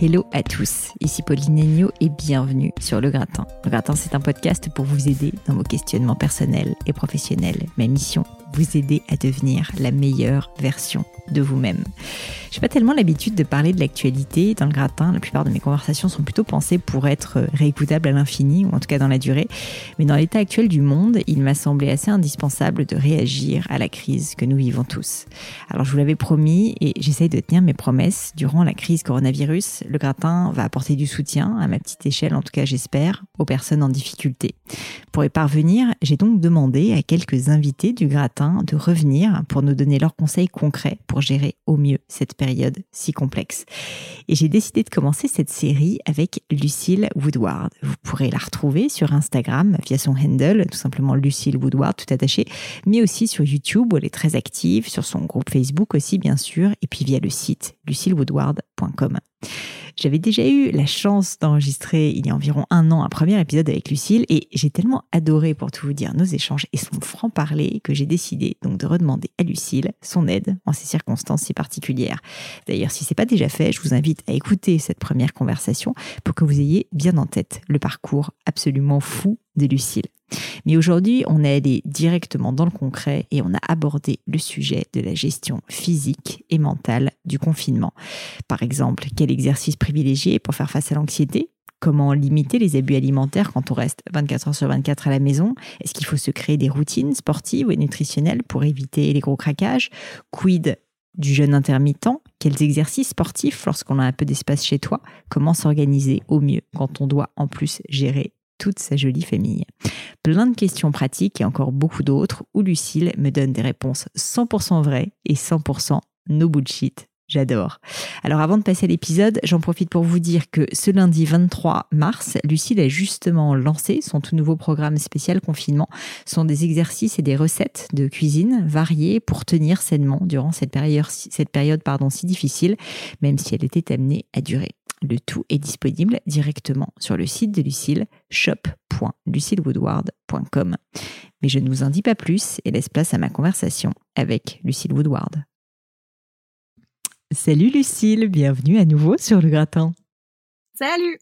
Hello à tous, ici Pauline Agneau et bienvenue sur Le Gratin. Le Gratin, c'est un podcast pour vous aider dans vos questionnements personnels et professionnels. Ma mission, vous aider à devenir la meilleure version de vous-même. J'ai pas tellement l'habitude de parler de l'actualité dans le gratin. La plupart de mes conversations sont plutôt pensées pour être réécoutables à l'infini, ou en tout cas dans la durée. Mais dans l'état actuel du monde, il m'a semblé assez indispensable de réagir à la crise que nous vivons tous. Alors je vous l'avais promis et j'essaye de tenir mes promesses. Durant la crise coronavirus, le gratin va apporter du soutien, à ma petite échelle en tout cas j'espère, aux personnes en difficulté. Pour y parvenir, j'ai donc demandé à quelques invités du gratin de revenir pour nous donner leurs conseils concrets pour gérer au mieux cette période si complexe. Et j'ai décidé de commencer cette série avec Lucille Woodward. Vous pourrez la retrouver sur Instagram via son handle, tout simplement Lucille Woodward, tout attaché, mais aussi sur YouTube où elle est très active, sur son groupe Facebook aussi bien sûr, et puis via le site lucillewoodward.com. J'avais déjà eu la chance d'enregistrer il y a environ un an un premier épisode avec Lucille et j'ai tellement adoré pour tout vous dire nos échanges et son franc-parler que j'ai décidé donc de redemander à Lucille son aide en ces circonstances si particulières. D'ailleurs, si c'est pas déjà fait, je vous invite à écouter cette première conversation pour que vous ayez bien en tête le parcours absolument fou de Lucille. Mais aujourd'hui, on est allé directement dans le concret et on a abordé le sujet de la gestion physique et mentale du confinement. Par exemple, quel exercice privilégier pour faire face à l'anxiété? Comment limiter les abus alimentaires quand on reste 24 heures sur 24 à la maison? Est-ce qu'il faut se créer des routines sportives et nutritionnelles pour éviter les gros craquages? Quid du jeûne intermittent? Quels exercices sportifs lorsqu'on a un peu d'espace chez toi? Comment s'organiser au mieux quand on doit en plus gérer toute sa jolie famille. Plein de questions pratiques et encore beaucoup d'autres où Lucille me donne des réponses 100% vraies et 100% no bullshit. J'adore. Alors avant de passer à l'épisode, j'en profite pour vous dire que ce lundi 23 mars, Lucille a justement lancé son tout nouveau programme spécial confinement. Ce sont des exercices et des recettes de cuisine variées pour tenir sainement durant cette période, si difficile, même si elle était amenée à durer. Le tout est disponible directement sur le site de Lucille, shop.lucillewoodward.com. Mais je ne vous en dis pas plus et laisse place à ma conversation avec Lucille Woodward. Salut Lucille, bienvenue à nouveau sur le gratin. Salut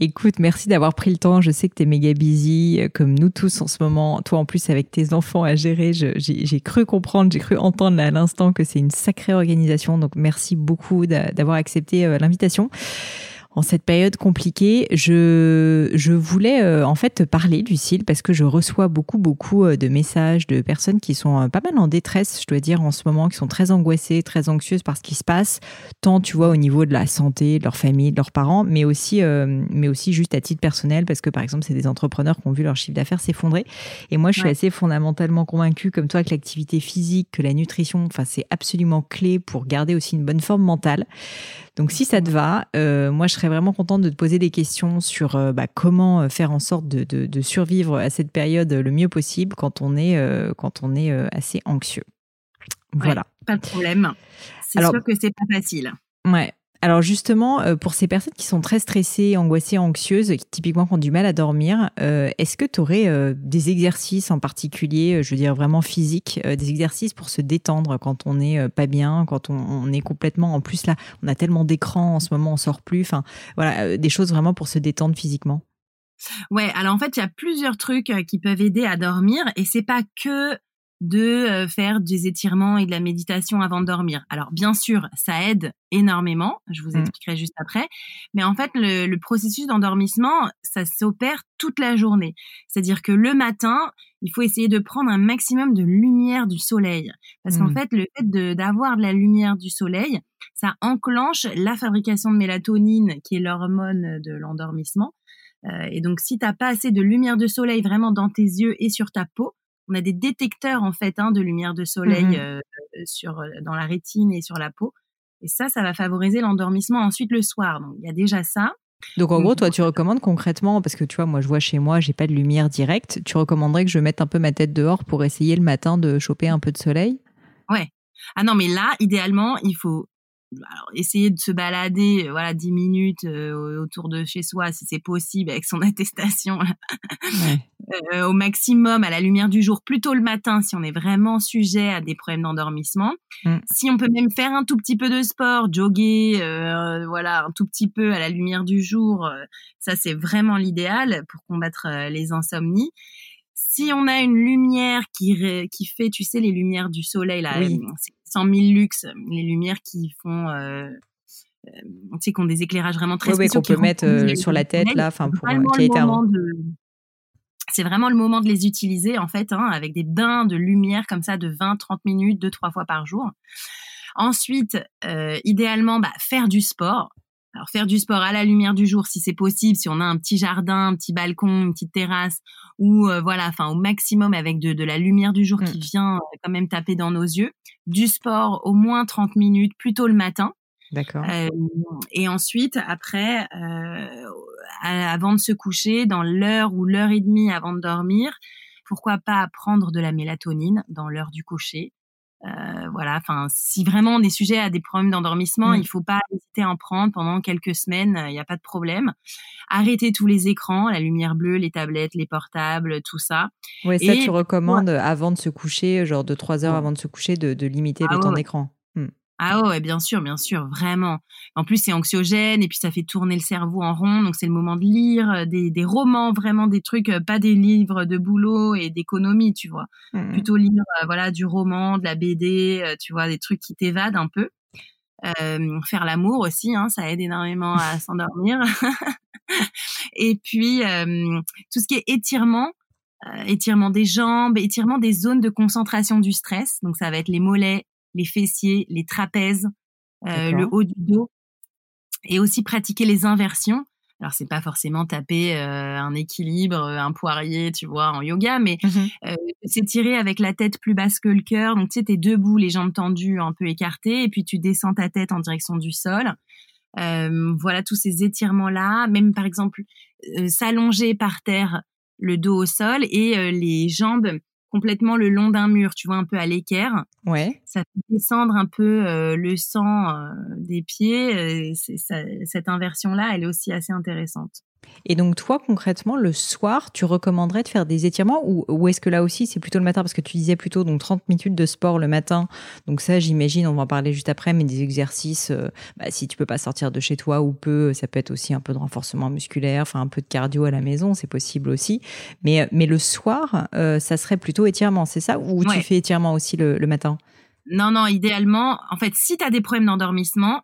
Écoute, merci d'avoir pris le temps. Je sais que tu es méga busy, euh, comme nous tous en ce moment. Toi, en plus, avec tes enfants à gérer, j'ai cru comprendre, j'ai cru entendre à l'instant que c'est une sacrée organisation. Donc, merci beaucoup d'avoir accepté euh, l'invitation en cette période compliquée, je, je voulais euh, en fait parler, Lucille, parce que je reçois beaucoup, beaucoup euh, de messages de personnes qui sont euh, pas mal en détresse, je dois dire, en ce moment, qui sont très angoissées, très anxieuses par ce qui se passe, tant, tu vois, au niveau de la santé, de leur famille, de leurs parents, mais aussi, mais aussi juste à titre personnel, parce que, par exemple, c'est des entrepreneurs qui ont vu leur chiffre d'affaires s'effondrer. Et moi, je suis assez fondamentalement convaincue, comme toi, que l'activité physique, que la nutrition, enfin, c'est absolument clé pour garder aussi une bonne forme mentale. Donc, si ça te va, moi, je serais vraiment contente de te poser des questions sur euh, bah, comment euh, faire en sorte de, survivre à cette période le mieux possible quand on est, euh, quand on est assez anxieux. Voilà. pas de problème. C'est sûr que c'est pas facile. Ouais. Alors justement, euh, pour ces personnes qui sont très stressées, angoissées, anxieuses, qui typiquement ont du mal à dormir, euh, est-ce que tu aurais euh, des exercices en particulier, je veux dire vraiment physiques, des exercices pour se détendre quand on n'est pas bien, quand on, est complètement, en plus là, on a tellement d'écrans en ce moment, on sort plus, enfin voilà, des choses vraiment pour se détendre physiquement? Ouais, alors en fait, il y a plusieurs trucs qui peuvent aider à dormir et c'est pas que de euh, faire des étirements et de la méditation avant de dormir. Alors bien sûr, ça aide énormément, je vous mmh. expliquerai juste après, mais en fait le, processus d'endormissement, ça s'opère toute la journée. C'est-à-dire que le matin, il faut essayer de prendre un maximum de lumière du soleil parce qu'en mmh. fait le fait d'avoir de, la lumière du soleil, ça enclenche la fabrication de mélatonine qui est l'hormone de l'endormissement. Euh, et donc si t'as pas assez de lumière de soleil vraiment dans tes yeux et sur ta peau, on a des détecteurs en fait hein, de lumière de soleil mmh euh, sur euh, dans la rétine et sur la peau. Et ça, ça va favoriser l'endormissement ensuite le soir. Donc il y a déjà ça. Donc en gros, toi, tu recommandes concrètement, parce que tu vois, moi je vois chez moi, j'ai pas de lumière directe, tu recommanderais que je mette un peu ma tête dehors pour essayer le matin de choper un peu de soleil? Ouais. Ah non, mais là, idéalement, il faut alors, essayer de se balader euh, voilà 10 minutes euh, autour de chez soi si c'est possible avec son attestation euh, au maximum à la lumière du jour plutôt le matin si on est vraiment sujet à des problèmes d'endormissement. Mm. si on peut même faire un tout petit peu de sport jogger voilà un tout petit peu à la lumière du jour ça c'est vraiment l'idéal pour combattre les insomnies. Si on a une lumière qui, qui fait, tu sais, les lumières du soleil, là, 100 000 lux, les lumières qui font, euh, euh, tu sais, qui ont des éclairages vraiment très oui, qu'on peut mettre euh, sur la tête, là, enfin, pour C'est vraiment le moment de les utiliser, en fait, hein, avec des bains de lumière comme ça de 20-30 minutes, deux, trois fois par jour. Ensuite, idéalement, bah, faire du sport. Alors faire du sport à la lumière du jour si c'est possible, si on a un petit jardin, un petit balcon, une petite terrasse, ou euh, voilà, enfin au maximum avec de, de la lumière du jour qui mmh. vient euh, quand même taper dans nos yeux. Du sport au moins 30 minutes, plutôt le matin. D'accord. Euh, et ensuite, après, avant de se coucher, dans l'heure ou l'heure et demie avant de dormir, pourquoi pas prendre de la mélatonine dans l'heure du coucher euh, voilà, enfin, si vraiment on est sujet à des problèmes d'endormissement, mmh. il faut pas hésiter à en prendre pendant quelques semaines, il n'y a pas de problème. Arrêtez tous les écrans, la lumière bleue, les tablettes, les portables, tout ça. Oui, ça tu recommandes avant de se coucher, genre de trois heures avant de se coucher, de, limiter le ah temps d'écran. Mmh. Ah ouais, bien sûr, bien sûr, vraiment. En plus, c'est anxiogène et puis ça fait tourner le cerveau en rond. Donc, c'est le moment de lire euh, des, des, romans, vraiment des trucs, euh, pas des livres de boulot et d'économie, tu vois. Mmh. Plutôt lire, euh, voilà, du roman, de la BD, tu vois, des trucs qui t'évadent un peu. Euh, faire l'amour aussi, hein, ça aide énormément à s'endormir. et puis, tout ce qui est étirement, étirement des jambes, étirement des zones de concentration du stress. Donc, ça va être les mollets, les fessiers, les trapèzes, euh, le haut du dos, et aussi pratiquer les inversions. Alors c'est pas forcément taper euh, un équilibre, euh, un poirier, tu vois, en yoga, mais mmh s'étirer avec la tête plus basse que le cœur. Donc tu sais, t'es debout, les jambes tendues, un peu écartées, et puis tu descends ta tête en direction du sol. voilà tous ces étirements là. Même par exemple s'allonger par terre, le dos au sol et les jambes complètement le long d'un mur, tu vois, un peu à l'équerre. Ouais. Ça fait descendre un peu euh, le sang euh, des pieds. cette inversion-là, elle est aussi assez intéressante. Et donc, toi, concrètement, le soir, tu recommanderais de faire des étirements ou, est-ce que là aussi, c'est plutôt le matin? Parce que tu disais plutôt donc 30 minutes de sport le matin. Donc, ça, j'imagine, on va en parler juste après, mais des exercices, euh, bah, si tu peux pas sortir de chez toi ou peu, ça peut être aussi un peu de renforcement musculaire, enfin un peu de cardio à la maison, c'est possible aussi. Mais, mais le soir, euh, ça serait plutôt étirement, c'est ça? Ou tu fais étirement aussi le, le matin? Non, non, idéalement, en fait, si tu as des problèmes d'endormissement,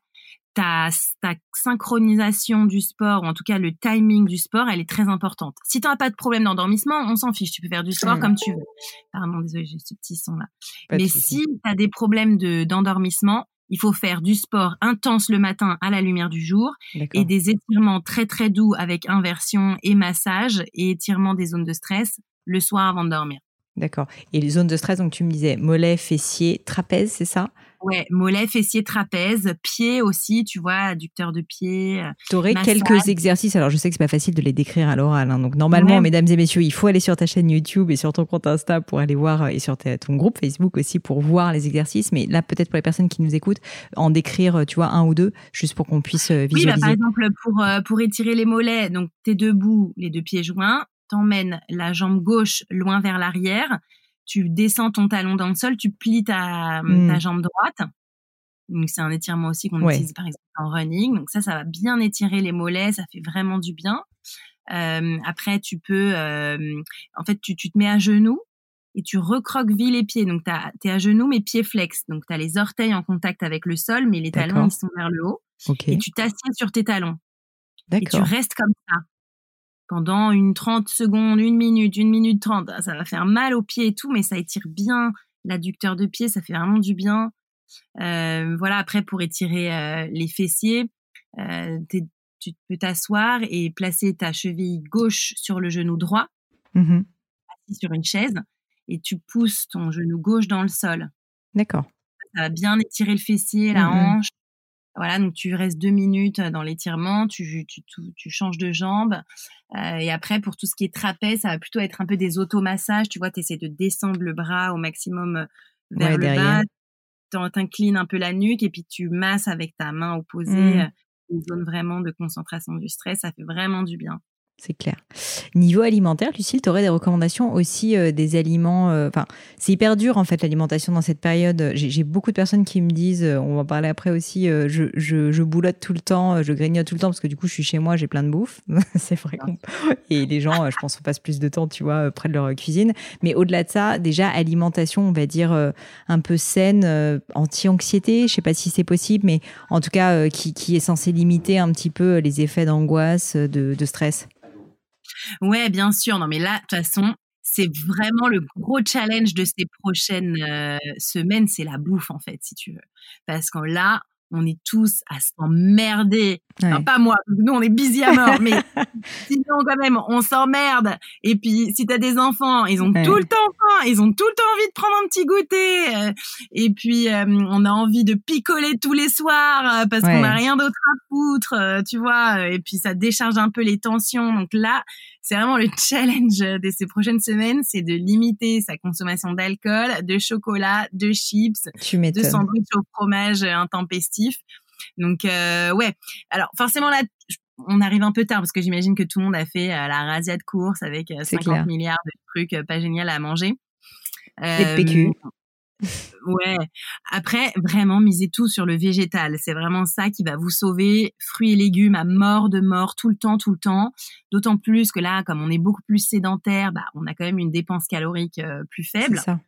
ta, ta synchronisation du sport, ou en tout cas le timing du sport, elle est très importante. Si tu n'as pas de problème d'endormissement, on s'en fiche, tu peux faire du sport comme tu veux. Pardon, désolé, j'ai ce petit son là. Mais si tu as des problèmes de d'endormissement, il faut faire du sport intense le matin à la lumière du jour et des étirements très très doux avec inversion et massage et étirement des zones de stress le soir avant de dormir. D'accord. Et les zones de stress, donc tu me disais mollet, fessier, trapèze, c'est ça? Ouais, mollet, fessier, trapèze, pied aussi, tu vois, adducteur de pied. Euh, tu aurais quelques exercices. Alors, je sais que c'est pas facile de les décrire à l'oral. Hein. Donc, normalement, mesdames et messieurs, il faut aller sur ta chaîne YouTube et sur ton compte Insta pour aller voir euh, et sur ton groupe Facebook aussi pour voir les exercices. Mais là, peut-être pour les personnes qui nous écoutent, en décrire, tu vois, un ou deux, juste pour qu'on puisse visualiser. Oui, bah, par exemple, pour, euh, pour étirer les mollets, donc t'es debout, les deux pieds joints, t'emmènes la jambe gauche loin vers l'arrière, tu descends ton talon dans le sol, tu plies ta, mmh. ta jambe droite. Donc c'est un étirement aussi qu'on utilise par exemple en running. Donc ça, ça va bien étirer les mollets, ça fait vraiment du bien. après, tu peux, en fait, tu, tu te mets à genoux et tu recroquevilles les pieds. Donc, tu es à genoux, mais pieds flex. Donc, tu as les orteils en contact avec le sol, mais les talons, ils sont vers le haut. Et tu t'assieds sur tes talons. Et tu restes comme ça pendant une 30 secondes, une minute, une minute 30. Ça va faire mal aux pieds et tout, mais ça étire bien l'adducteur de pied, ça fait vraiment du bien. Euh, voilà, après, pour étirer euh, les fessiers, euh, tu peux t'asseoir et placer ta cheville gauche sur le genou droit, mmh assis sur une chaise, et tu pousses ton genou gauche dans le sol. D'accord. Ça va bien étirer le fessier, la mmh hanche. Voilà, donc tu restes deux minutes dans l'étirement, tu, tu, tu, changes de jambe. Euh, et après, pour tout ce qui est trapèze, ça va plutôt être un peu des automassages. Tu vois, tu essaies de descendre le bras au maximum euh, vers le bas. Tu inclines un peu la nuque et puis tu masses avec ta main opposée mmh. euh, une zone vraiment de concentration du stress. Ça fait vraiment du bien c'est clair. Niveau alimentaire, Lucille, tu aurais des recommandations aussi euh, des aliments. Euh, enfin, c'est hyper dur en fait l'alimentation dans cette période. J'ai beaucoup de personnes qui me disent, euh, on va en parler après aussi, je, je, je, boulotte tout le temps, je grignote tout le temps parce que du coup je suis chez moi, j'ai plein de bouffe. c'est vrai. Et les gens, je pense, passent plus de temps, tu vois, près de leur cuisine. Mais au-delà de ça, déjà alimentation, on va dire un peu saine, anti-anxiété. Je sais pas si c'est possible, mais en tout cas qui, qui est censé limiter un petit peu les effets d'angoisse, de, de stress. Ouais, bien sûr. Non, mais là, de toute façon, c'est vraiment le gros challenge de ces prochaines euh, semaines, c'est la bouffe en fait, si tu veux. Parce que là, on est tous à s'emmerder. Enfin, pas moi, nous on est busy à mort, mais sinon quand même, on s'emmerde. Et puis, si t'as des enfants, ils ont tout le temps faim, ils ont tout le temps envie de prendre un petit goûter. Euh, et puis, euh, on a envie de picoler tous les soirs parce qu'on n'a rien d'autre à foutre, tu vois. Et puis, ça décharge un peu les tensions. Donc là, c'est vraiment le challenge de ces prochaines semaines, c'est de limiter sa consommation d'alcool, de chocolat, de chips, de sandwich au fromage intempestif. Donc euh, ouais, alors forcément là, on arrive un peu tard parce que j'imagine que tout le monde a fait euh, la razzia de course avec 50 euh, milliards de trucs pas génial à manger. Euh, PQ. Ouais. Après, vraiment, misez tout sur le végétal. C'est vraiment ça qui va vous sauver. Fruits et légumes à mort de mort tout le temps, tout le temps. D'autant plus que là, comme on est beaucoup plus sédentaire, bah, on a quand même une dépense calorique euh, plus faible. Ça.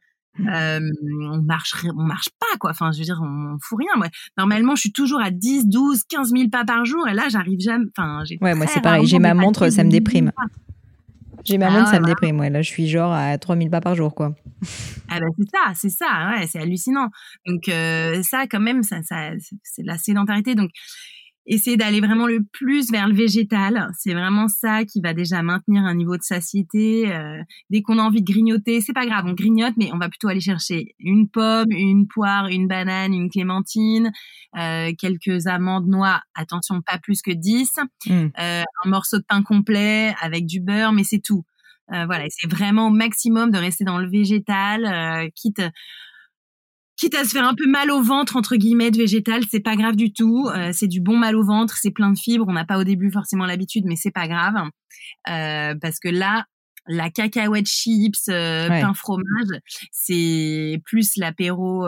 Euh, on marche, on marche pas quoi. Enfin, je veux dire, on, on fout rien. Moi, normalement, je suis toujours à 10, 12, 15 000 pas par jour, et là, j'arrive jamais. Enfin, j'ai. Ouais, moi c'est pareil. J'ai ma montre, ça me déprime. J'ai ma ah, ça me déprime. Ouais. Là, je suis genre à 3000 pas par jour, quoi. Ah ben c'est ça, c'est ça, ouais, c'est hallucinant. Donc euh, ça, quand même, ça, ça c'est de la sédentarité. Donc essayer d'aller vraiment le plus vers le végétal, c'est vraiment ça qui va déjà maintenir un niveau de satiété. Euh, dès qu'on a envie de grignoter, c'est pas grave, on grignote, mais on va plutôt aller chercher une pomme, une poire, une banane, une clémentine, euh, quelques amandes, noix. Attention, pas plus que 10. Mmh. Euh, un morceau de pain complet avec du beurre, mais c'est tout. Euh, voilà, c'est vraiment au maximum de rester dans le végétal, euh, quitte quitte à se faire un peu mal au ventre entre guillemets de végétal, c'est pas grave du tout. Euh, c'est du bon mal au ventre, c'est plein de fibres. On n'a pas au début forcément l'habitude, mais c'est pas grave parce que là, la cacahuète chips, pain fromage, c'est plus l'apéro,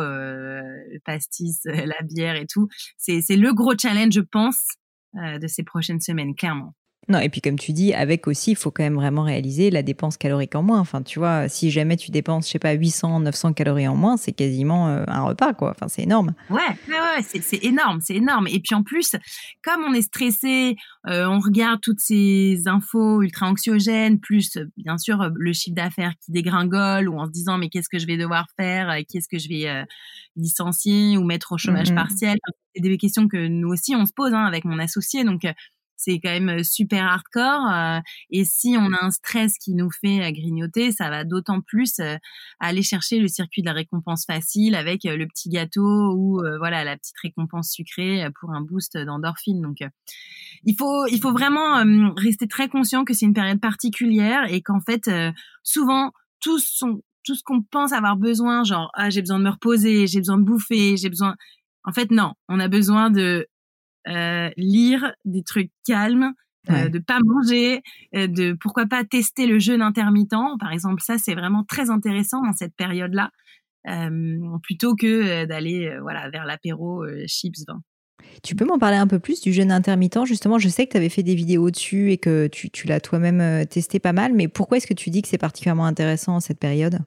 pastis, la bière et tout. C'est c'est le gros challenge, je pense, de ces prochaines semaines, clairement. Non, et puis comme tu dis, avec aussi, il faut quand même vraiment réaliser la dépense calorique en moins. Enfin, tu vois, si jamais tu dépenses, je sais pas, 800, 900 calories en moins, c'est quasiment euh, un repas, quoi. Enfin, c'est énorme. Ouais, ouais, c'est énorme, c'est énorme. Et puis en plus, comme on est stressé, euh, on regarde toutes ces infos ultra anxiogènes, plus bien sûr le chiffre d'affaires qui dégringole, ou en se disant mais qu'est-ce que je vais devoir faire, qu'est-ce que je vais euh, licencier ou mettre au chômage mm-hmm. partiel. C'est des questions que nous aussi on se pose hein, avec mon associé, donc c'est quand même euh, super hardcore. Euh, et si on a un stress qui nous fait euh, grignoter, ça va d'autant plus aller chercher le circuit de la récompense facile avec le petit gâteau ou voilà la petite récompense sucrée pour un boost d'endorphine. Donc il faut il faut vraiment rester très conscient que c'est une période particulière et qu'en fait souvent tous sont tout ce qu'on pense avoir besoin, genre ah j'ai besoin de me reposer, j'ai besoin de bouffer, j'ai besoin. En fait non, on a besoin de lire des trucs calmes, euh, de pas manger, euh, de pourquoi pas tester le jeûne intermittent. Par exemple, ça c'est vraiment très intéressant dans cette période-là, plutôt que d'aller voilà vers l'apéro chips vin. Tu peux m'en parler un peu plus du jeûne intermittent? Justement, je sais que tu avais fait des vidéos dessus et que tu, tu l'as toi-même euh, testé pas mal, mais pourquoi est-ce que tu dis que c'est particulièrement intéressant en cette période?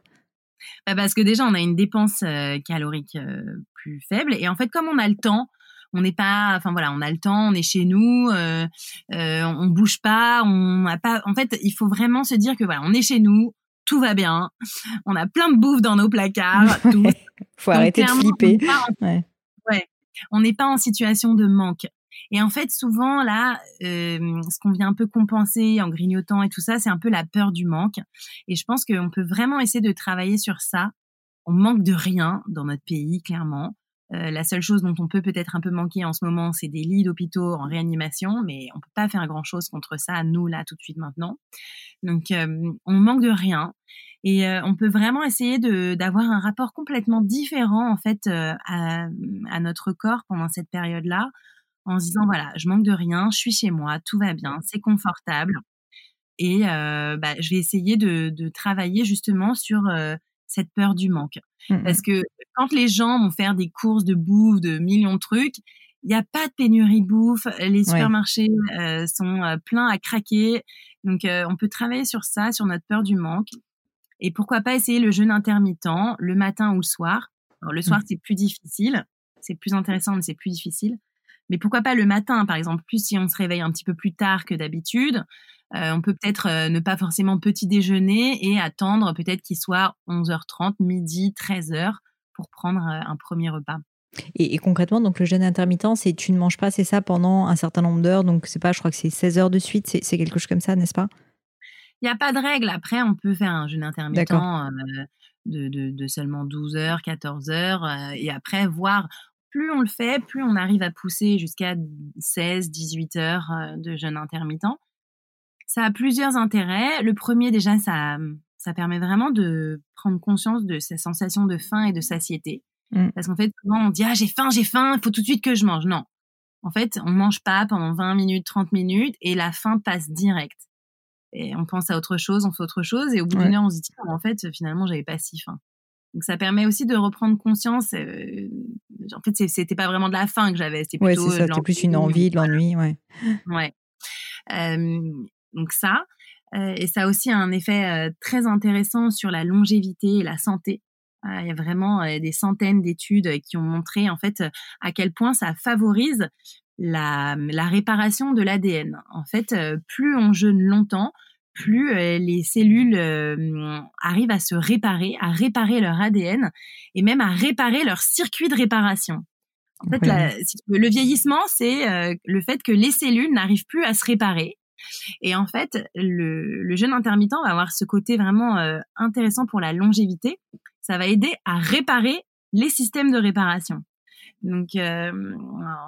Bah Parce que déjà, on a une dépense euh, calorique euh, plus faible. Et en fait, comme on a le temps, on n'est pas, enfin voilà, on a le temps, on est chez nous, euh, on bouge pas, on n'a pas. En fait, il faut vraiment se dire que voilà, on est chez nous, tout va bien, on a plein de bouffe dans nos placards. Tout. faut arrêter de flipper. ouais. ouais on n'est pas en situation de manque. Et en fait, souvent, là, euh, ce qu'on vient un peu compenser en grignotant et tout ça, c'est un peu la peur du manque. Et je pense qu'on peut vraiment essayer de travailler sur ça. On manque de rien dans notre pays, clairement. Euh, la seule chose dont on peut peut-être un peu manquer en ce moment, c'est des lits d'hôpitaux en réanimation, mais on peut pas faire grand-chose contre ça, nous, là, tout de suite, maintenant. Donc, euh, on manque de rien. Et euh, on peut vraiment essayer d'avoir un rapport complètement différent en fait euh, à, notre corps pendant cette période-là, en se disant voilà, je manque de rien, je suis chez moi, tout va bien, c'est confortable, et bah, je vais essayer de travailler justement sur cette peur du manque, mmh parce que quand les gens vont faire des courses de bouffe, de millions de trucs, il n'y a pas de pénurie de bouffe, les supermarchés sont pleins à craquer, donc on peut travailler sur ça, sur notre peur du manque. Et pourquoi pas essayer le jeûne intermittent le matin ou le soir. Alors, le soir, mmh. c'est plus difficile. C'est plus intéressant, mais c'est plus difficile. Mais pourquoi pas le matin, par exemple, plus si on se réveille un petit peu plus tard que d'habitude. Euh, on peut peut-être euh, ne pas forcément petit déjeuner et attendre peut-être qu'il soit 11h30, midi, 13h pour prendre euh, un premier repas. Et, concrètement, donc le jeûne intermittent, c'est tu ne manges pas, c'est ça, pendant un certain nombre d'heures. Donc c'est pas, je crois que c'est 16 heures de suite, c'est quelque chose comme ça, n'est-ce pas? Il n'y a pas de règle. Après, on peut faire un jeûne intermittent euh, de, de, seulement 12 heures, 14 heures. Euh, et après, voir, plus on le fait, plus on arrive à pousser jusqu'à 16, 18 heures euh, de jeûne intermittent. Ça a plusieurs intérêts. Le premier, déjà, ça, ça permet vraiment de prendre conscience de ces sensations de faim et de satiété. Mmh. Parce qu'en fait, souvent, on dit, ah, j'ai faim, j'ai faim, il faut tout de suite que je mange. Non. En fait, on mange pas pendant 20 minutes, 30 minutes et la faim passe direct et on pense à autre chose, on fait autre chose, et au bout d'une heure, on se dit, en fait, finalement, j'avais pas si faim. Donc ça permet aussi de reprendre conscience. Euh, en fait, c'était pas vraiment de la faim que j'avais, c'était plutôt ouais, c'est plus une envie, de l'ennui, ouais. Ouais. Donc ça, euh, et ça a aussi un effet euh, très intéressant sur la longévité et la santé. Il y a vraiment des centaines d'études qui ont montré en fait à quel point ça favorise la, la réparation de l'ADN. En fait, euh, plus on jeûne longtemps, plus euh, les cellules euh, arrivent à se réparer, à réparer leur ADN et même à réparer leur circuit de réparation. En fait, le vieillissement, c'est le fait que les cellules n'arrivent plus à se réparer. Et en fait, le, le jeûne intermittent va avoir ce côté vraiment intéressant pour la longévité. Ça va aider à réparer les systèmes de réparation. Donc, euh,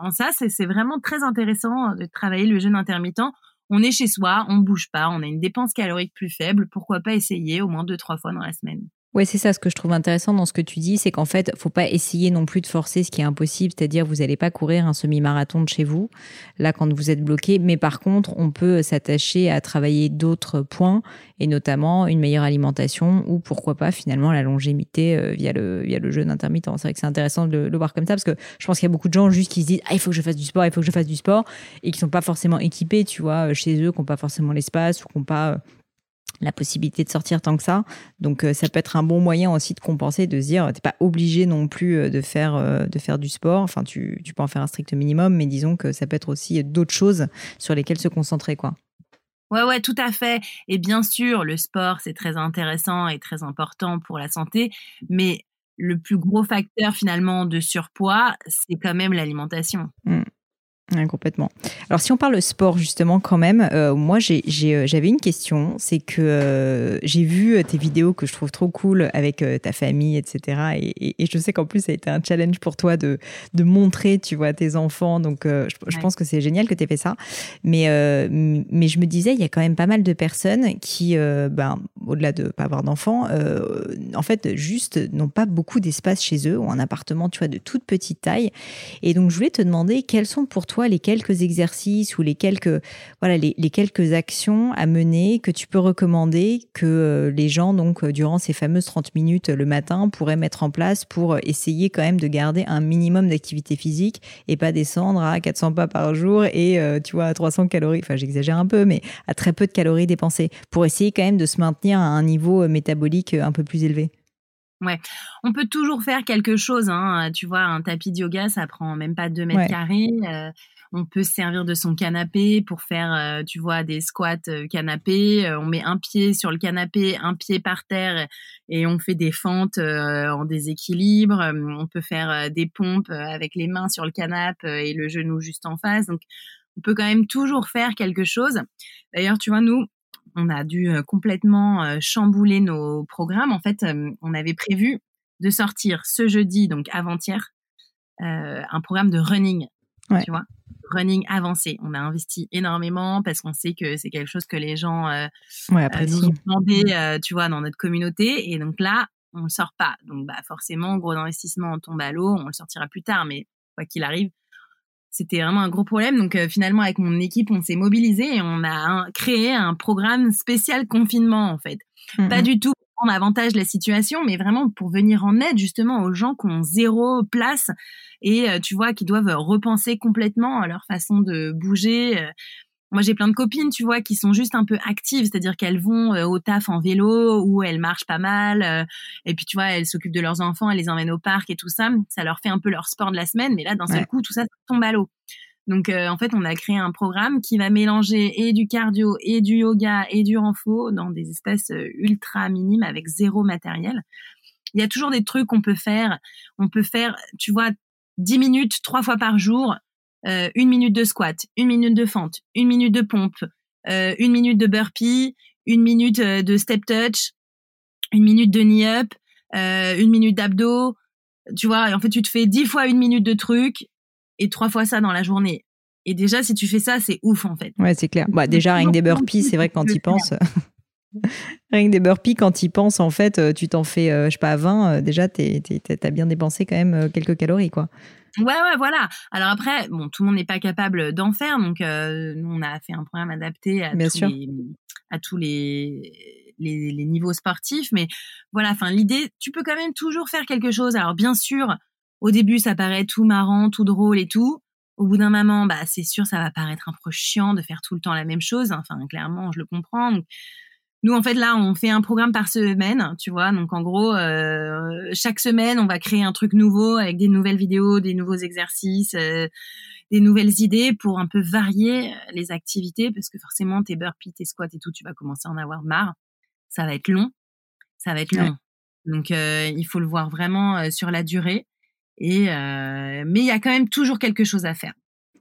en ça, c'est vraiment très intéressant de travailler le jeûne intermittent. On est chez soi, on bouge pas, on a une dépense calorique plus faible. Pourquoi pas essayer au moins deux, trois fois dans la semaine oui, c'est ça. Ce que je trouve intéressant dans ce que tu dis, c'est qu'en fait, faut pas essayer non plus de forcer ce qui est impossible, c'est-à-dire vous n'allez pas courir un semi-marathon de chez vous, là quand vous êtes bloqué. Mais par contre, on peut s'attacher à travailler d'autres points, et notamment une meilleure alimentation ou pourquoi pas finalement la longévité euh, via le via le jeûne intermittent. C'est vrai que c'est intéressant de le, voir comme ça parce que je pense qu'il y a beaucoup de gens juste qui se disent ah il faut que je fasse du sport, il faut que je fasse du sport et qui sont pas forcément équipés, tu vois, chez eux, qui n'ont pas forcément l'espace ou qui n'ont pas euh, la possibilité de sortir tant que ça. Donc euh, ça peut être un bon moyen aussi de compenser, de se dire t'es pas obligé non plus euh, de faire euh, de faire du sport. Enfin tu, tu peux en faire un strict minimum, mais disons que ça peut être aussi d'autres choses sur lesquelles se concentrer quoi. Ouais, ouais, tout à fait. Et bien sûr, le sport, c'est très intéressant et très important pour la santé, mais le plus gros facteur finalement de surpoids, c'est quand même l'alimentation. Mmh complètement. Alors si on parle sport justement quand même, euh, moi euh, j'avais une question, c'est que euh, j'ai vu tes vidéos que je trouve trop cool avec ta famille, etc. Et, je sais qu'en plus ça a été un challenge pour toi de, de montrer, tu vois, tes enfants. Donc je, pense que c'est génial que tu aies fait ça. Mais, mais je me disais, il y a quand même pas mal de personnes qui, ben, au-delà de pas avoir d'enfants, en fait juste n'ont pas beaucoup d'espace chez eux, ou un appartement, tu vois, de toute petite taille. Et donc je voulais te demander quels sont pour toi les quelques exercices ou les quelques voilà les, quelques actions à mener que tu peux recommander que euh, les gens donc euh, durant ces fameuses 30 minutes le matin pourraient mettre en place pour essayer quand même de garder un minimum d'activité physique et pas descendre à 400 pas par jour et tu vois à 300 calories enfin j'exagère un peu mais à très peu de calories dépensées pour essayer quand même de se maintenir à un niveau métabolique un peu plus élevé. Ouais, on peut toujours faire quelque chose. Hein. Tu vois, un tapis de yoga, ça prend même pas 2 mètres carrés. Euh, on peut se servir de son canapé pour faire, euh, tu vois, des squats euh, canapé. on met un pied sur le canapé, un pied par terre et on fait des fentes en déséquilibre. On peut faire des pompes avec les mains sur le canapé et le genou juste en face. Donc, on peut quand même toujours faire quelque chose. D'ailleurs, tu vois, nous, on a dû complètement chambouler nos programmes. En fait, on avait prévu de sortir ce jeudi, donc avant-hier, un programme de running. Tu vois, running avancé. On a investi énormément parce qu'on sait que c'est quelque chose que les gens euh, nous ont demandé, tu vois, dans notre communauté. Et donc là, on ne sort pas. Donc, bah, forcément, gros investissement, on tombe à l'eau. On le sortira plus tard, mais quoi qu'il arrive, c'était vraiment un gros problème. Donc euh, finalement, avec mon équipe, on s'est mobilisé et on a créé un programme spécial confinement en fait. Mmh Pas du tout pour prendre avantage de la situation, mais vraiment pour venir en aide justement aux gens qui ont zéro place et euh, tu vois qui doivent repenser complètement leur façon de bouger. Moi, j'ai plein de copines, tu vois, qui sont juste un peu actives, c'est-à-dire qu'elles vont euh, au taf en vélo ou elles marchent pas mal. Euh, et puis, tu vois, elles s'occupent de leurs enfants, elles les emmènent au parc et tout ça. Ça leur fait un peu leur sport de la semaine. Mais là, d'un seul coup, tout ça tombe à l'eau. Donc, euh, en fait, on a créé un programme qui va mélanger et du cardio, et du yoga, et du renfo dans des espèces ultra minimes avec zéro matériel. Il y a toujours des trucs qu'on peut faire. On peut faire, tu vois, 10 minutes trois fois par jour euh, une minute de squat, une minute de fente, une minute de pompe, euh, une minute de burpee, une minute euh, de step touch, une minute de knee up, une minute d'abdos. Tu vois, en fait, tu te fais dix fois une minute de truc et trois fois ça dans la journée. Et déjà, si tu fais ça, c'est ouf en fait. Ouais, c'est clair. Bah, déjà, rien que des burpees, c'est vrai quand tu penses. rien que des burpees, quand tu penses, en fait, tu t'en fais, je sais pas, 20. déjà, tu as bien dépensé quand même quelques calories, quoi. Ouais, ouais, voilà. Alors après, bon, tout le monde n'est pas capable d'en faire, donc euh, nous, on a fait un programme adapté à tous les, à tous les, les, les, niveaux sportifs, mais voilà. Enfin, l'idée, tu peux quand même toujours faire quelque chose. Alors bien sûr, au début, ça paraît tout marrant, tout drôle et tout. Au bout d'un moment, bah, c'est sûr, ça va paraître un peu chiant de faire tout le temps la même chose. Enfin, clairement, je le comprends. Donc, nous, en fait, là, on fait un programme par semaine, tu vois. Donc, en gros, euh, chaque semaine, on va créer un truc nouveau avec des nouvelles vidéos, des nouveaux exercices, euh, des nouvelles idées pour un peu varier les activités, parce que forcément, tes burpees, tes squats et tout, tu vas commencer à en avoir marre. Ça va être long. Ça va être long. Donc, euh, il faut le voir vraiment sur la durée. Et mais il y a quand même toujours quelque chose à faire.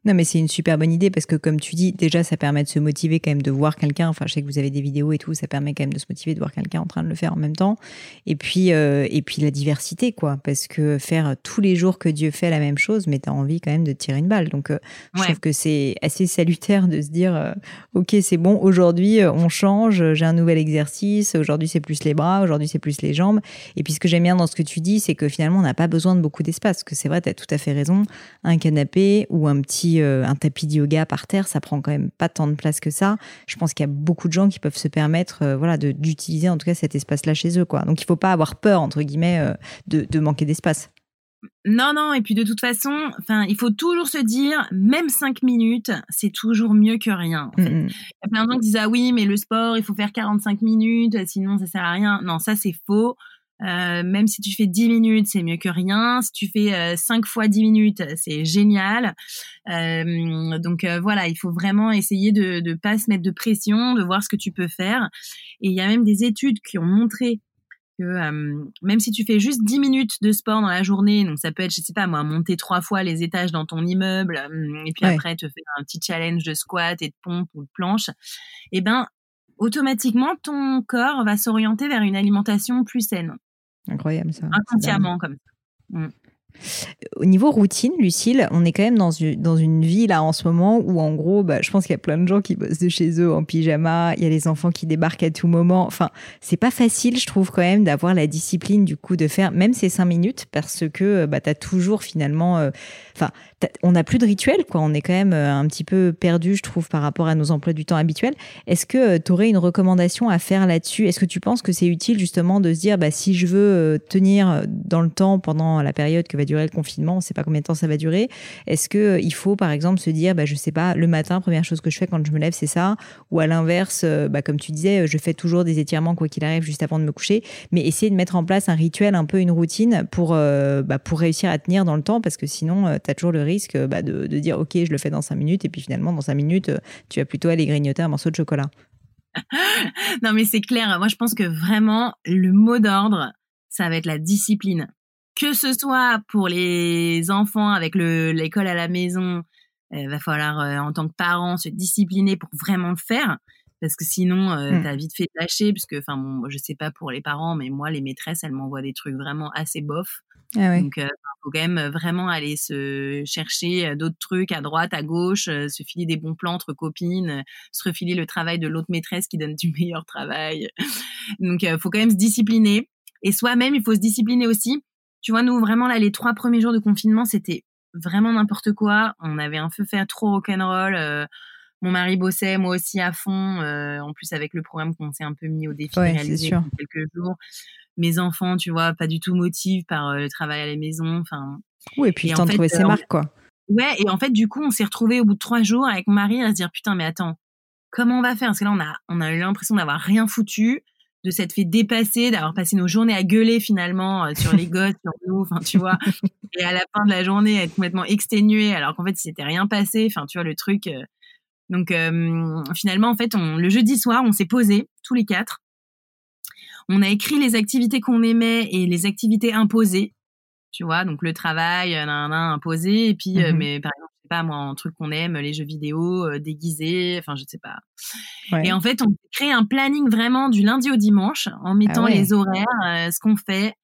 Non, mais c'est une super bonne idée parce que, comme tu dis, déjà, ça permet de se motiver quand même de voir quelqu'un. Enfin, je sais que vous avez des vidéos et tout, ça permet quand même de se motiver de voir quelqu'un en train de le faire en même temps. Et puis, euh, et puis la diversité, quoi. Parce que faire tous les jours que Dieu fait la même chose, mais tu as envie quand même de tirer une balle. Donc, euh, je trouve que c'est assez salutaire de se dire, euh, OK, c'est bon, aujourd'hui, on change, j'ai un nouvel exercice. Aujourd'hui, c'est plus les bras, aujourd'hui, c'est plus les jambes. Et puis, ce que j'aime bien dans ce que tu dis, c'est que finalement, on n'a pas besoin de beaucoup d'espace. Parce que c'est vrai, tu as tout à fait raison. Un canapé ou un petit euh, un tapis de yoga par terre, ça prend quand même pas tant de place que ça. Je pense qu'il y a beaucoup de gens qui peuvent se permettre, euh, voilà, d'utiliser en tout cas cet espace-là chez eux, quoi. Donc il faut pas avoir peur entre guillemets euh, de, manquer d'espace. Non, non, et puis de toute façon, enfin, il faut toujours se dire, même cinq minutes, c'est toujours mieux que rien. Mm, mm. Il y a plein de gens qui disent, ah oui, mais le sport, il faut faire 45 minutes, sinon ça sert à rien. Non, ça c'est faux. Euh, même si tu fais 10 minutes, c'est mieux que rien. Si tu fais euh, 5 fois 10 minutes, c'est génial. Euh, donc euh, voilà, il faut vraiment essayer de ne pas se mettre de pression, de voir ce que tu peux faire. Et il y a même des études qui ont montré que euh, même si tu fais juste 10 minutes de sport dans la journée, donc ça peut être, je sais pas moi, monter trois fois les étages dans ton immeuble, et puis après te faire un petit challenge de squat et de pompe ou de planche, et eh ben automatiquement ton corps va s'orienter vers une alimentation plus saine. Incroyable ça. Inconsciemment comme ça. Mm. Au niveau routine, Lucille, on est quand même dans une, dans une vie là en ce moment où en gros, bah, je pense qu'il y a plein de gens qui bossent de chez eux en pyjama, il y a les enfants qui débarquent à tout moment. Enfin, c'est pas facile, je trouve quand même, d'avoir la discipline du coup de faire même ces cinq minutes parce que bah, tu as toujours finalement, euh, on n'a plus de rituel, quoi. On est quand même euh, un petit peu perdu, je trouve, par rapport à nos emplois du temps habituels. Est-ce que euh, tu aurais une recommandation à faire là-dessus? Est-ce que tu penses que c'est utile justement de se dire, bah, si je veux euh, tenir dans le temps pendant la période que va durer le confinement, on ne sait pas combien de temps ça va durer, est-ce que il faut, par exemple, se dire, bah, je sais pas, le matin, première chose que je fais quand je me lève, c'est ça, ou à l'inverse, bah, comme tu disais, je fais toujours des étirements quoi qu'il arrive juste avant de me coucher, mais essayer de mettre en place un rituel, un peu une routine pour, bah, pour réussir à tenir dans le temps, parce que sinon, tu as toujours le risque bah, de, de, dire ok je le fais dans cinq minutes et puis finalement dans cinq minutes tu vas plutôt aller grignoter un morceau de chocolat. non mais c'est clair, moi je pense que vraiment le mot d'ordre ça va être la discipline. Que ce soit pour les enfants avec l'école à la maison, il va falloir euh, en tant que parent se discipliner pour vraiment le faire parce que sinon euh, mmh. t'as vite fait lâcher puisque enfin bon, je sais pas pour les parents mais moi les maîtresses elles m'envoient des trucs vraiment assez bof ah donc euh, faut quand même vraiment aller se chercher euh, d'autres trucs à droite à gauche euh, se filer des bons plans entre copines se refiler le travail de l'autre maîtresse qui donne du meilleur travail. Donc faut quand même se discipliner. Et soi-même il faut se discipliner aussi. Tu vois nous vraiment là les trois premiers jours de confinement c'était vraiment n'importe quoi. On avait un feu fait trop rock'n'roll euh, mon mari bossait, moi aussi à fond. Euh, en plus, avec le programme qu'on s'est un peu mis au défi ouais, réalisé quelques jours. Mes enfants, tu vois, pas du tout motivés par euh, le travail à la maison. Enfin. Oui, et puis le temps de trouver ses euh, marques, quoi. Ouais, et en fait, du coup, on s'est retrouvés au bout de trois jours avec mon mari à se dire putain, mais attends, comment on va faire? Parce que là, on a, on a eu l'impression d'avoir rien foutu, de s'être fait dépasser, d'avoir passé nos journées à gueuler finalement sur les gosses, sur nous, enfin, tu vois. et à la fin de la journée, être complètement exténué, alors qu'en fait, il s'était rien passé. Enfin, tu vois, le truc. Donc euh, finalement, en fait, on, le jeudi soir, on s'est posé tous les quatre. On a écrit les activités qu'on aimait et les activités imposées. Tu vois, donc le travail, nan, nan, imposé, et puis, euh, mmh mais par exemple, je sais pas moi, un truc qu'on aime, les jeux vidéo, euh, déguisés, enfin, je sais pas. Et en fait, on crée un planning vraiment du lundi au dimanche en ah mettant les horaires, ce qu'on fait.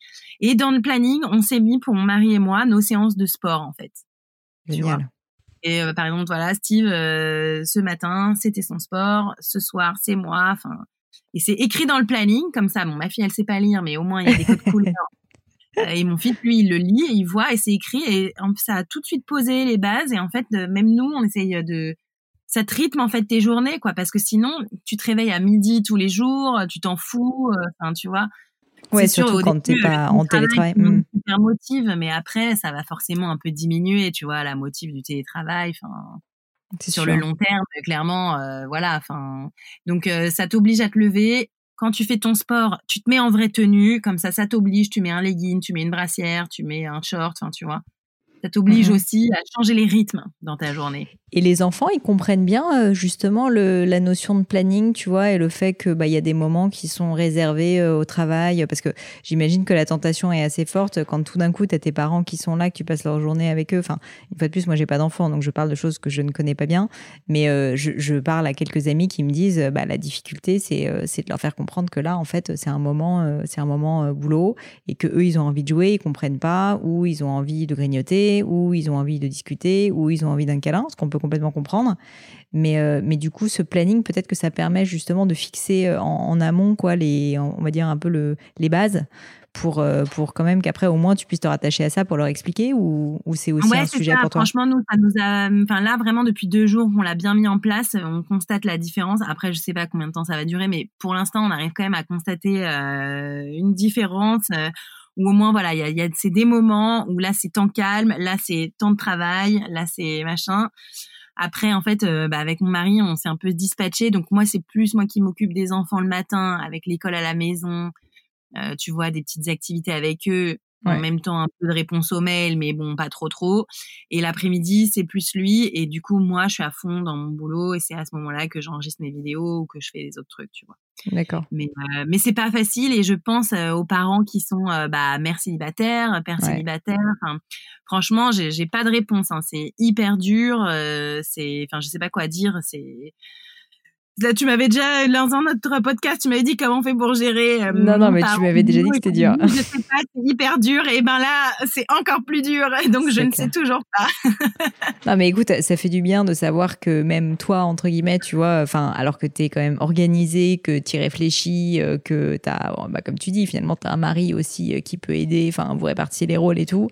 Et dans le planning, on s'est mis pour mon mari et moi nos séances de sport, en fait. Génial. Et euh, par exemple, voilà, Steve, euh, ce matin, c'était son sport. Ce soir, c'est moi. Enfin, et c'est écrit dans le planning, comme ça. Bon, ma fille, elle sait pas lire, mais au moins, il y a des codes couleurs. Euh, et mon fils, lui, il le lit, et il voit, et c'est écrit. Et ça a tout de suite posé les bases. Et en fait, même nous, on essaye de ça te rythme en fait tes journées quoi parce que sinon tu te réveilles à midi tous les jours tu t'en fous enfin tu vois Ouais, surtout sûr, quand t'es pas en télétravail. Mmh. Super motive, mais après, ça va forcément un peu diminuer, tu vois, la motive du télétravail. Enfin, sur le long terme, clairement, euh, voilà. Enfin, donc euh, ça t'oblige à te lever. Quand tu fais ton sport, tu te mets en vraie tenue, comme ça, ça t'oblige. Tu mets un legging, tu mets une brassière, tu mets un short, enfin, tu vois. Ça t'oblige mmh aussi à changer les rythmes dans ta journée. Et les enfants, ils comprennent bien euh, justement le, la notion de planning, tu vois, et le fait que bah il y a des moments qui sont réservés euh, au travail, parce que j'imagine que la tentation est assez forte quand tout d'un coup tu as tes parents qui sont là, que tu passes leur journée avec eux. Enfin, une fois de plus, moi j'ai pas d'enfants, donc je parle de choses que je ne connais pas bien, mais euh, je, je, parle à quelques amis qui me disent, bah la difficulté c'est c'est de leur faire comprendre que là en fait c'est un moment c'est un moment boulot et que eux ils ont envie de jouer, ils comprennent pas, ou ils ont envie de grignoter, ou ils ont envie de discuter, ou ils ont envie d'un câlin, ce qu'on peut complètement comprendre. Mais, euh, mais du coup, ce planning, peut-être que ça permet justement de fixer euh, en, amont, quoi, les, on va dire un peu le, les bases pour, euh, pour quand même qu'après, au moins, tu puisses te rattacher à ça pour leur expliquer ou, ou c'est aussi un sujet pour toi? Franchement, nous, ça nous a. Enfin, là, vraiment, depuis deux jours, on l'a bien mis en place. On constate la différence. Après, je sais pas combien de temps ça va durer, mais pour l'instant, on arrive quand même à constater une différence ou au moins voilà il y a, c'est des moments où là c'est temps calme là c'est temps de travail là c'est machin après, en fait, euh, bah, avec mon mari, on s'est un peu dispatché. Donc moi, c'est plus moi qui m'occupe des enfants le matin, avec l'école à la maison. Euh, tu vois, des petites activités avec eux. En même temps, un peu de réponse aux mails, mais bon, pas trop trop. Et l'après-midi, c'est plus lui. Et du coup, moi, je suis à fond dans mon boulot. Et c'est à ce moment-là que j'enregistre mes vidéos ou que je fais les autres trucs, tu vois. D'accord. Mais, euh, mais c'est pas facile. Et je pense euh, aux parents qui sont euh, bah, mère célibataire, père célibataire. Franchement, j'ai pas de réponse. Hein. C'est hyper dur. c'est, enfin, je sais pas quoi dire. C'est Là, tu m'avais déjà, dans un autre podcast, tu m'avais dit comment on fait pour gérer. Euh, non, non, mais tu m'avais déjà dit que c'était dur. Je sais pas, c'est hyper dur. Et ben là, c'est encore plus dur. Donc, je ne sais toujours pas. non, mais écoute, ça fait du bien de savoir que même toi, entre guillemets, tu vois, enfin, alors que tu es quand même organisé, que tu réfléchis, euh, que tu as, bah, comme tu dis, finalement, tu as un mari aussi euh, qui peut aider, enfin, vous répartissez les rôles et tout.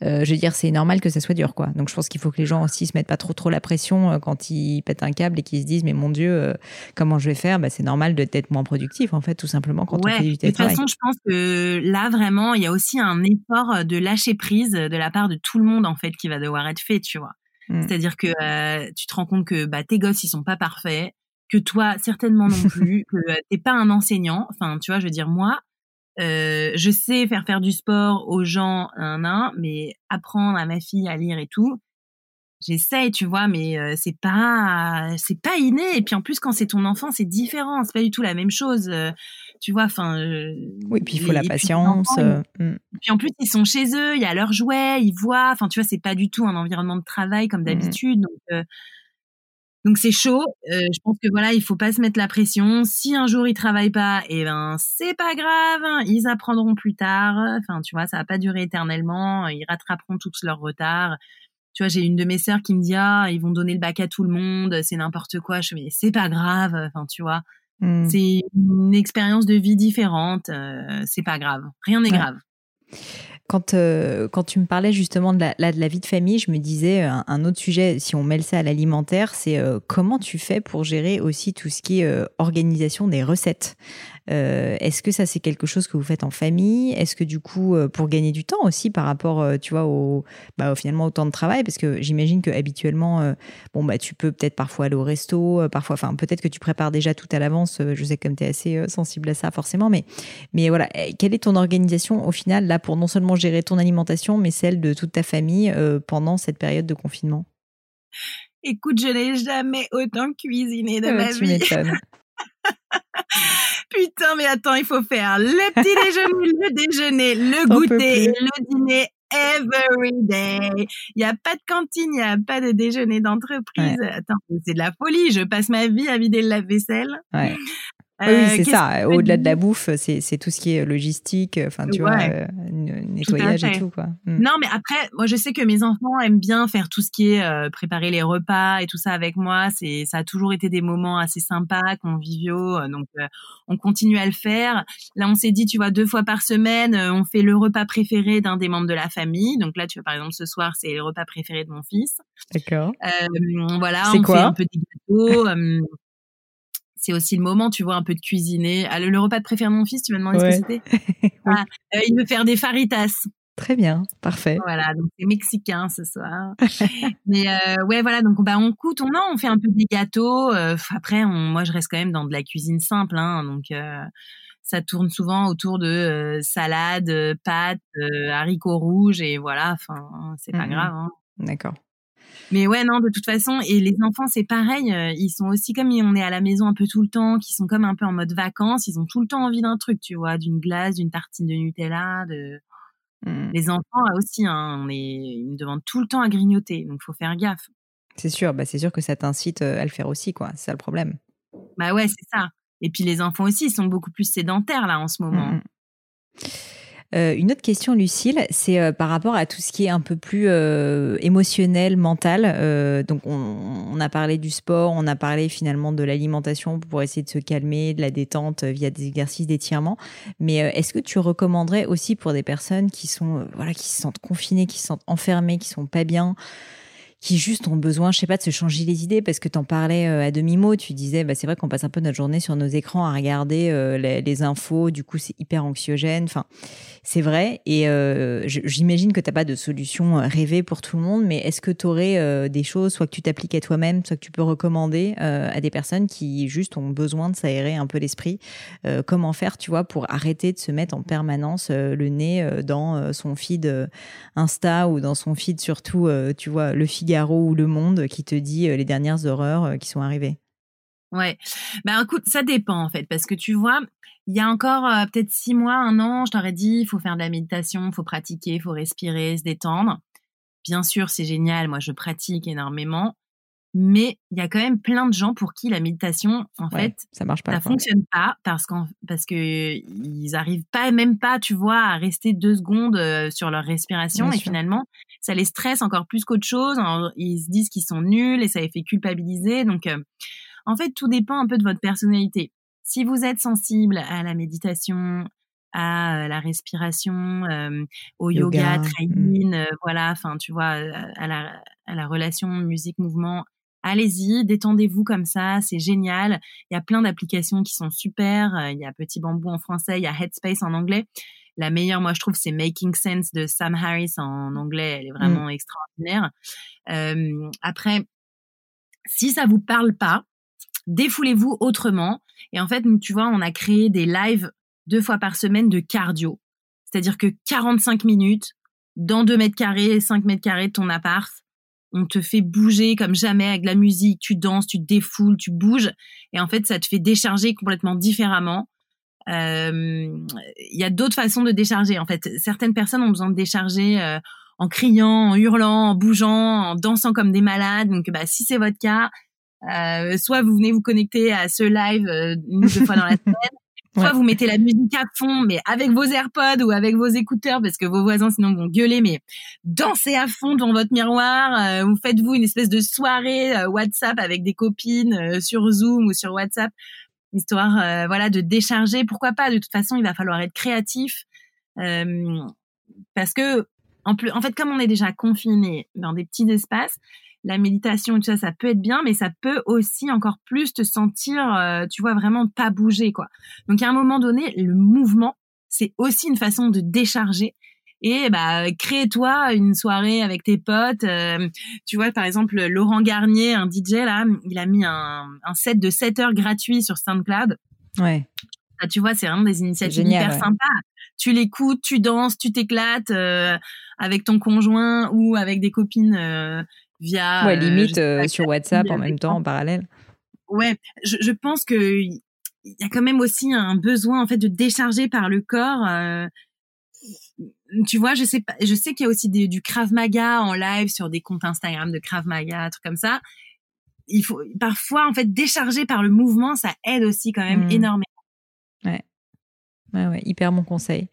je veux dire, c'est normal que ça soit dur, quoi. Donc, je pense qu'il faut que les gens aussi se mettent pas trop, trop la pression quand ils pètent un câble et qu'ils se disent, mais mon Dieu, comment je vais faire bah, C'est normal d'être moins productif, en fait, tout simplement, quand on fait du télétravail. De toute façon, je pense que là, vraiment, il y a aussi un effort de lâcher prise de la part de tout le monde, en fait, qui va devoir être fait, tu vois. Mmh. C'est-à-dire que euh, tu te rends compte que bah, tes gosses, ils sont pas parfaits, que toi, certainement non plus, que tu euh, t'es pas un enseignant. Enfin, tu vois, je veux dire, moi, euh, je sais faire faire du sport aux gens un un, mais apprendre à ma fille à lire et tout, j'essaye, tu vois, mais euh, c'est pas c'est pas inné. Et puis en plus, quand c'est ton enfant, c'est différent. C'est pas du tout la même chose. Euh, tu vois, enfin. Euh, oui, puis il faut la patience. Puis, puis en plus, ils sont chez eux, il y a leurs jouets, ils voient. Enfin, tu vois, c'est pas du tout un environnement de travail comme mmh d'habitude. Donc donc c'est chaud. je pense que voilà, il faut pas se mettre la pression. Si un jour ils travaillent pas, et eh ben c'est pas grave. Hein, ils apprendront plus tard. Enfin, tu vois, ça va pas durer éternellement. Ils rattraperont tout leur retard tu vois, j'ai une de mes sœurs qui me dit ah ils vont donner le bac à tout le monde, c'est n'importe quoi. Je mais c'est pas grave. Enfin, tu vois, mmh. c'est une expérience de vie différente. Euh, c'est pas grave, rien n'est grave. Quand, euh, quand tu me parlais justement de la, de la vie de famille, je me disais euh, un, autre sujet, si on mêle ça à l'alimentaire, c'est comment tu fais pour gérer aussi tout ce qui est organisation des recettes? Euh, est-ce que ça, c'est quelque chose que vous faites en famille? Est-ce que du coup, euh, pour gagner du temps aussi par rapport, euh, tu vois, au, bah, finalement au temps de travail? Parce que j'imagine que habituellement, bon, bah, tu peux peut-être parfois aller au resto, parfois, enfin, peut-être que tu prépares déjà tout à l'avance. je sais que comme tu es assez sensible à ça, forcément. Mais, mais voilà, quelle est ton organisation au final, là, pour non seulement gérer ton alimentation, mais celle de toute ta famille pendant cette période de confinement? Écoute, je n'ai jamais autant cuisiné de ma vie. Putain, mais attends, il faut faire le petit déjeuner, le déjeuner, le goûter, le dîner every day. Il n'y a pas de cantine, il n'y a pas de déjeuner d'entreprise. Attends, c'est de la folie. Je passe ma vie à vider le lave-vaisselle. Ouais oui, euh, c'est ça. Au-delà de la bouffe, c'est tout ce qui est logistique, enfin, tu vois, euh, nettoyage et tout, quoi. Mm. Non, mais après, moi, je sais que mes enfants aiment bien faire tout ce qui est euh, préparer les repas et tout ça avec moi. C'est, ça a toujours été des moments assez sympas, conviviaux. donc, on continue à le faire. Là, on s'est dit, tu vois, deux fois par semaine, on fait le repas préféré d'un des membres de la famille. Donc là, tu vois, par exemple, ce soir, c'est le repas préféré de mon fils. D'accord. voilà, on fait un peu des gâteaux c'est aussi le moment, tu vois, un peu de cuisiner. Ah, le, repas de préféré de mon fils, tu m'as demandé ce que c'était ah, euh, Il veut faire des faritas. Très bien, parfait. Voilà, donc c'est mexicain ce soir. Mais euh, ouais, voilà, donc bah, on coûte, on, on fait un peu des gâteaux. Euh, après, moi, je reste quand même dans de la cuisine simple, hein, donc ça tourne souvent autour de salade, pâtes, haricots rouges et voilà. Enfin, c'est pas mmh grave. Hein. D'accord. Mais ouais, non, de toute façon, et les enfants, c'est pareil. Euh, ils sont aussi comme on est à la maison un peu tout le temps, qui sont comme un peu en mode vacances. Ils ont tout le temps envie d'un truc, tu vois, d'une glace, d'une tartine de Nutella, de. Mmh. Les enfants aussi, hein, on est, ils me demandent tout le temps à grignoter, donc faut faire gaffe. C'est sûr, bah c'est sûr que ça t'incite euh, à le faire aussi, quoi. C'est ça le problème. Bah ouais, c'est ça. Et puis les enfants aussi, ils sont beaucoup plus sédentaires là en ce moment. Mmh, mmh. Euh, une autre question, Lucille, c'est euh, par rapport à tout ce qui est un peu plus euh, émotionnel, mental. donc, on, a parlé du sport, on a parlé finalement de l'alimentation pour essayer de se calmer, de la détente via des exercices d'étirement. Mais est-ce que tu recommanderais aussi pour des personnes qui sont voilà, qui se sentent confinées, qui se sentent enfermées, qui sont pas bien? Qui juste ont besoin, je sais pas, de se changer les idées parce que tu en parlais euh, à demi-mot. Tu disais, bah, c'est vrai qu'on passe un peu notre journée sur nos écrans à regarder euh, les, infos. Du coup, c'est hyper anxiogène. Enfin, c'est vrai. Et euh, j'imagine que tu n'as pas de solution rêvée pour tout le monde, mais est-ce que tu aurais des choses, soit que tu t'appliques à toi-même, soit que tu peux recommander à des personnes qui juste ont besoin de s'aérer un peu l'esprit Comment faire, tu vois, pour arrêter de se mettre en permanence le nez dans son feed Insta ou dans son feed surtout, tu vois, le feed ou Le Monde qui te dit euh, les dernières horreurs euh, qui sont arrivées? Ouais, ben écoute, ça dépend en fait, parce que tu vois, il y a encore euh, peut-être six mois, un an, je t'aurais dit, il faut faire de la méditation, il faut pratiquer, il faut respirer, se détendre. Bien sûr, c'est génial, moi je pratique énormément, mais il y a quand même plein de gens pour qui la méditation, en fait, ça marche pas. Ça fonctionne pas parce qu'en parce que ils arrivent pas même pas, tu vois, à rester deux secondes sur leur respiration et finalement, ça les stresse encore plus qu'autre chose. Ils se disent qu'ils sont nuls et ça les fait culpabiliser. Donc, euh, en fait, tout dépend un peu de votre personnalité. Si vous êtes sensible à la méditation, à euh, la respiration, au yoga, yoga mmh. voilà, enfin, tu vois, à la, à la relation musique-mouvement allez-y, détendez-vous comme ça, c'est génial. Il y a plein d'applications qui sont super. Euh, il y a Petit Bambou en français, il y a Headspace en anglais. La meilleure, moi, je trouve, c'est Making Sense de Sam Harris en anglais. Elle est vraiment mm. extraordinaire. Euh, après, si ça vous parle pas, défoulez-vous autrement. Et en fait, tu vois, on a créé des lives deux fois par semaine de cardio. C'est-à-dire que 45 minutes dans 2 mètres carrés, 5 mètres carrés de ton appart, on te fait bouger comme jamais avec la musique, tu danses, tu te défoules, tu bouges, et en fait, ça te fait décharger complètement différemment. Euh, il y a d'autres façons de décharger. En fait, certaines personnes ont besoin de décharger euh, en criant, en hurlant, en bougeant, en dansant comme des malades. Donc, bah, si c'est votre cas, euh, soit vous venez vous connecter à ce live une ou deux fois dans la semaine, Soit vous mettez la musique à fond, mais avec vos AirPods ou avec vos écouteurs, parce que vos voisins sinon vont gueuler, mais dansez à fond devant votre miroir. Euh, vous faites-vous une espèce de soirée euh, WhatsApp avec des copines euh, sur Zoom ou sur WhatsApp, histoire voilà de décharger. Pourquoi pas? De toute façon, il va falloir être créatif, parce que en plus, en fait, comme on est déjà confiné dans des petits espaces, la méditation tout ça, ça peut être bien, mais ça peut aussi encore plus te sentir, euh, tu vois, vraiment pas bouger, quoi. Donc, à un moment donné, le mouvement, c'est aussi une façon de décharger. Et bah, crée-toi une soirée avec tes potes. Euh, tu vois, par exemple, Laurent Garnier, un DJ, là, il a mis un, set de 7 heures gratuit sur SoundCloud. Ouais. tu vois, c'est vraiment des initiatives hyper sympas. Tu l'écoutes, tu danses, tu t'éclates euh, avec ton conjoint ou avec des copines via. Ouais, limite euh, sur WhatsApp en même temps, en parallèle. Ouais, je, je pense que il y a quand même aussi un besoin en fait de décharger par le corps. Euh, tu vois, je sais pas, je sais qu'il y a aussi des, du Krav Maga en live sur des comptes Instagram de Krav Maga, trucs comme ça. Il faut parfois en fait décharger par le mouvement, ça aide aussi quand même mmh. énormément. Ouais. Ouais, ouais, hyper bon conseil.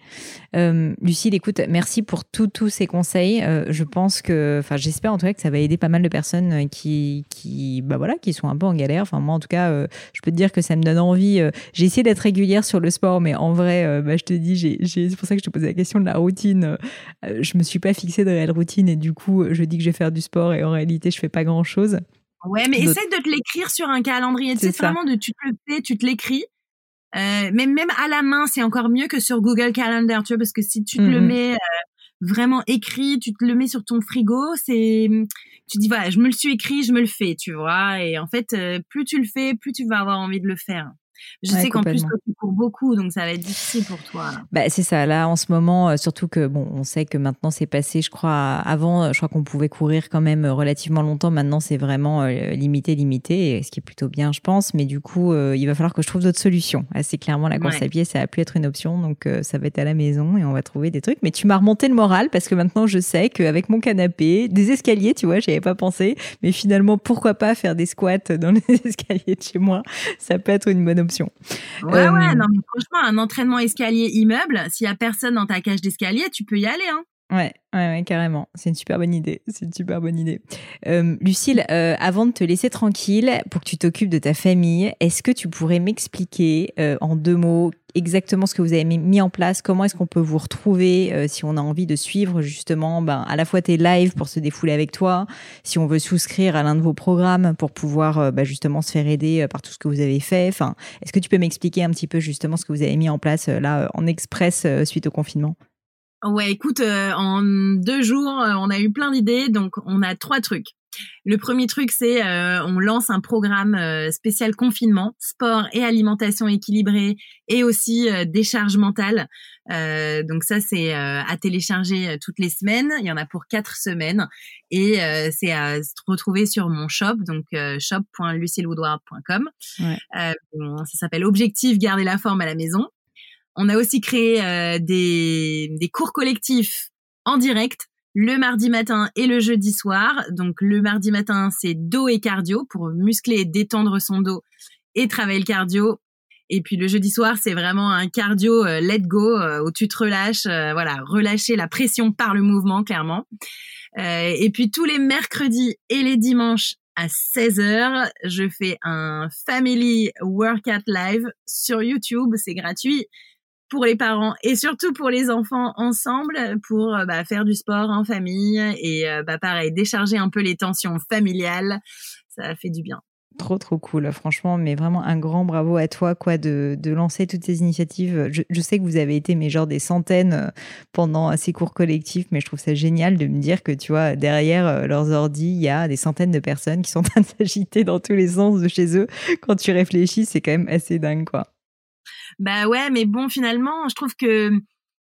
Euh, Lucille, écoute, merci pour tous ces conseils. Euh, je pense que, enfin, j'espère en tout cas que ça va aider pas mal de personnes euh, qui, qui, bah voilà, qui sont un peu en galère. Enfin, moi, en tout cas, euh, je peux te dire que ça me donne envie. j'ai essayé d'être régulière sur le sport, mais en vrai, bah, je te dis, j'ai, c'est pour ça que je te posais la question de la routine. je me suis pas fixée de réelle routine et du coup, je dis que je vais faire du sport et en réalité, je fais pas grand chose. Ouais, mais essaie de te l'écrire sur un calendrier. C'est vraiment de tu te le fais, tu te l'écris euh, mais même à la main, c'est encore mieux que sur Google Calendar, tu vois, parce que si tu te le mhm. mets euh, vraiment écrit, tu te le mets sur ton frigo, c'est, tu dis voilà, je me le suis écrit, je me le fais, tu vois. Et en fait, euh, plus tu le fais, plus tu vas avoir envie de le faire. Je sais qu'en plus, toi, tu cours beaucoup, donc ça va être difficile pour toi. Bah, c'est ça. Là, en ce moment, euh, surtout que, bon, on sait que maintenant, c'est passé, je crois, avant, je crois qu'on pouvait courir quand même relativement longtemps. Maintenant, c'est vraiment euh, limité, limité, ce qui est plutôt bien, je pense. Mais du coup, euh, il va falloir que je trouve d'autres solutions. Assez clairement, la course à pied, ça a pu être une option. Donc, ça va être à la maison et on va trouver des trucs. Mais tu m'as remonté le moral parce que maintenant, je sais qu'avec mon canapé, des escaliers, tu vois, j'y avais pas pensé. Mais finalement, pourquoi pas faire des squats dans les escaliers de chez moi? Ça peut être une bonne option option. Ouais, ouais, euh, non, mais franchement, un entraînement escalier immeuble, s'il y a personne dans ta cage d'escalier, tu peux y aller, hein. Ouais, ouais, carrément. C'est une super bonne idée. C'est une super bonne idée. Euh, Lucille, euh, avant de te laisser tranquille pour que tu t'occupes de ta famille, est-ce que tu pourrais m'expliquer en deux mots exactement ce que vous avez mis en place Comment est-ce qu'on peut vous retrouver si on a envie de suivre justement ben, à la fois tes lives pour se défouler avec toi, si on veut souscrire à l'un de vos programmes pour pouvoir ben, justement se faire aider par tout ce que vous avez fait Enfin, est-ce que tu peux m'expliquer un petit peu justement ce que vous avez mis en place là en express suite au confinement? Ouais, écoute, euh, en deux jours, euh, on a eu plein d'idées, donc on a trois trucs. Le premier truc, c'est euh, on lance un programme spécial confinement, sport et alimentation équilibrée, et aussi décharge mentale. donc ça, c'est à télécharger toutes les semaines. Il y en a pour quatre semaines, et c'est à se retrouver sur mon shop, donc shop.lucillewoodward.com. Ouais. ça s'appelle Objectif garder la forme à la maison. On a aussi créé euh, des, des cours collectifs en direct le mardi matin et le jeudi soir. Donc le mardi matin, c'est dos et cardio pour muscler et détendre son dos et travailler le cardio. Et puis le jeudi soir, c'est vraiment un cardio euh, let go euh, où tu te relâches, euh, voilà, relâcher la pression par le mouvement clairement. et puis tous les mercredis et les dimanches à 16h, je fais un family workout live sur YouTube, c'est gratuit pour les parents et surtout pour les enfants ensemble pour bah, faire du sport en famille et bah pareil décharger un peu les tensions familiales ça fait du bien Trop, trop cool, franchement, mais vraiment un grand bravo à toi, quoi, de, de lancer toutes ces initiatives. Je, sais que vous avez été, mais genre des centaines euh, pendant ces cours collectifs, mais je trouve ça génial de me dire que, tu vois, derrière euh, leurs ordi, il y a des centaines de personnes qui sont en train de s'agiter dans tous les sens de chez eux. Quand tu réfléchis, c'est quand même assez dingue, quoi. Bah ouais, mais bon, finalement, je trouve que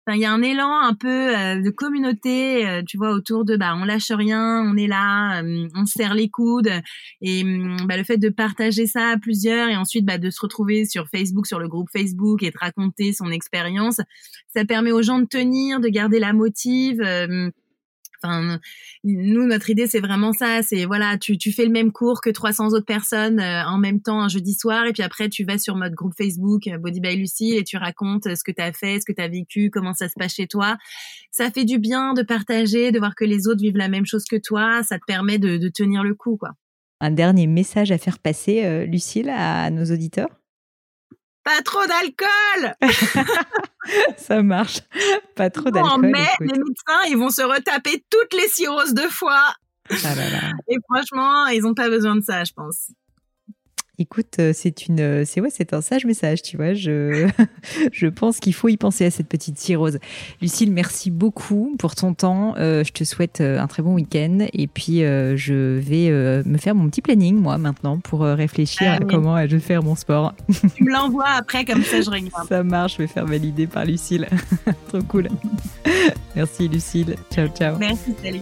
il y a un élan un peu euh, de communauté, euh, tu vois, autour de bah on lâche rien, on est là, euh, on serre les coudes et mm, bah, le fait de partager ça à plusieurs et ensuite bah, de se retrouver sur Facebook, sur le groupe Facebook et de raconter son expérience, ça permet aux gens de tenir, de garder la motive. Enfin, nous, notre idée, c'est vraiment ça. C'est voilà, tu, fais le même cours que 300 autres personnes euh, en même temps un jeudi soir, et puis après, tu vas sur notre groupe Facebook euh, Body by Lucie et tu racontes euh, ce que tu as fait, ce que tu as vécu, comment ça se passe chez toi. Ça fait du bien de partager, de voir que les autres vivent la même chose que toi. Ça te permet de, de tenir le coup, quoi. Un dernier message à faire passer, Lucille, à nos auditeurs? Pas trop d'alcool Ça marche. Pas trop d'alcool. Mais les médecins, ils vont se retaper toutes les cirrhoses de foie. Ah Et franchement, ils n'ont pas besoin de ça, je pense. Écoute, euh, c'est une, euh, c'est ouais, c'est un sage message, tu vois. Je, je pense qu'il faut y penser à cette petite cirrhose. Lucille, merci beaucoup pour ton temps. Euh, je te souhaite un très bon week-end et puis je vais me faire mon petit planning moi maintenant pour réfléchir ah à comment je vais faire mon sport. Tu me l'envoies après comme ça, je regarde. Ça marche, je vais faire valider par Lucille. Trop cool. Merci Lucille. Ciao, ciao. Merci, salut.